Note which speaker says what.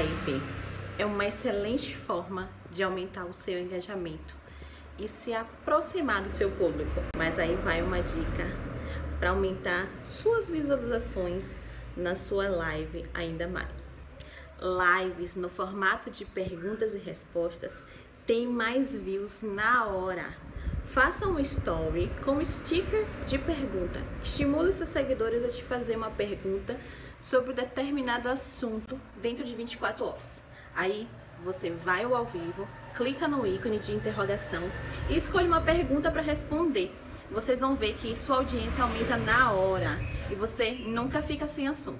Speaker 1: live é uma excelente forma de aumentar o seu engajamento e se aproximar do seu público. Mas aí vai uma dica para aumentar suas visualizações na sua live ainda mais. Lives no formato de perguntas e respostas tem mais views na hora. Faça um story com sticker de pergunta. Estimule seus seguidores a te fazer uma pergunta sobre determinado assunto dentro de 24 horas. Aí você vai ao vivo, clica no ícone de interrogação e escolhe uma pergunta para responder. Vocês vão ver que sua audiência aumenta na hora e você nunca fica sem assunto.